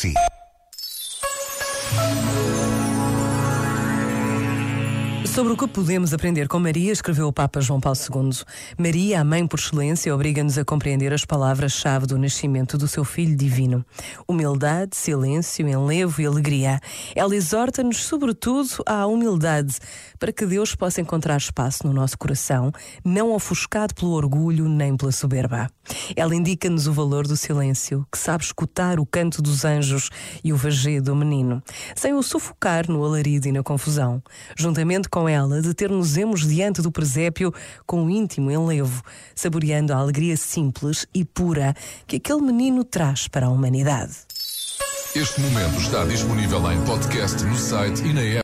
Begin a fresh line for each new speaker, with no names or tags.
si.
Sobre o que podemos aprender com Maria, escreveu o Papa João Paulo II. Maria, a mãe por excelência, obriga-nos a compreender as palavras-chave do nascimento do seu Filho Divino. Humildade, silêncio, enlevo e alegria. Ela exorta-nos, sobretudo, à humildade, para que Deus possa encontrar espaço no nosso coração, não ofuscado pelo orgulho nem pela soberba. Ela indica-nos o valor do silêncio, que sabe escutar o canto dos anjos e o vager do menino, sem o sufocar no alarido e na confusão. Juntamente com ela, deter-nos-emos diante do presépio com um íntimo enlevo, saboreando a alegria simples e pura que aquele menino traz para a humanidade.
Este momento está disponível em podcast no site e na app.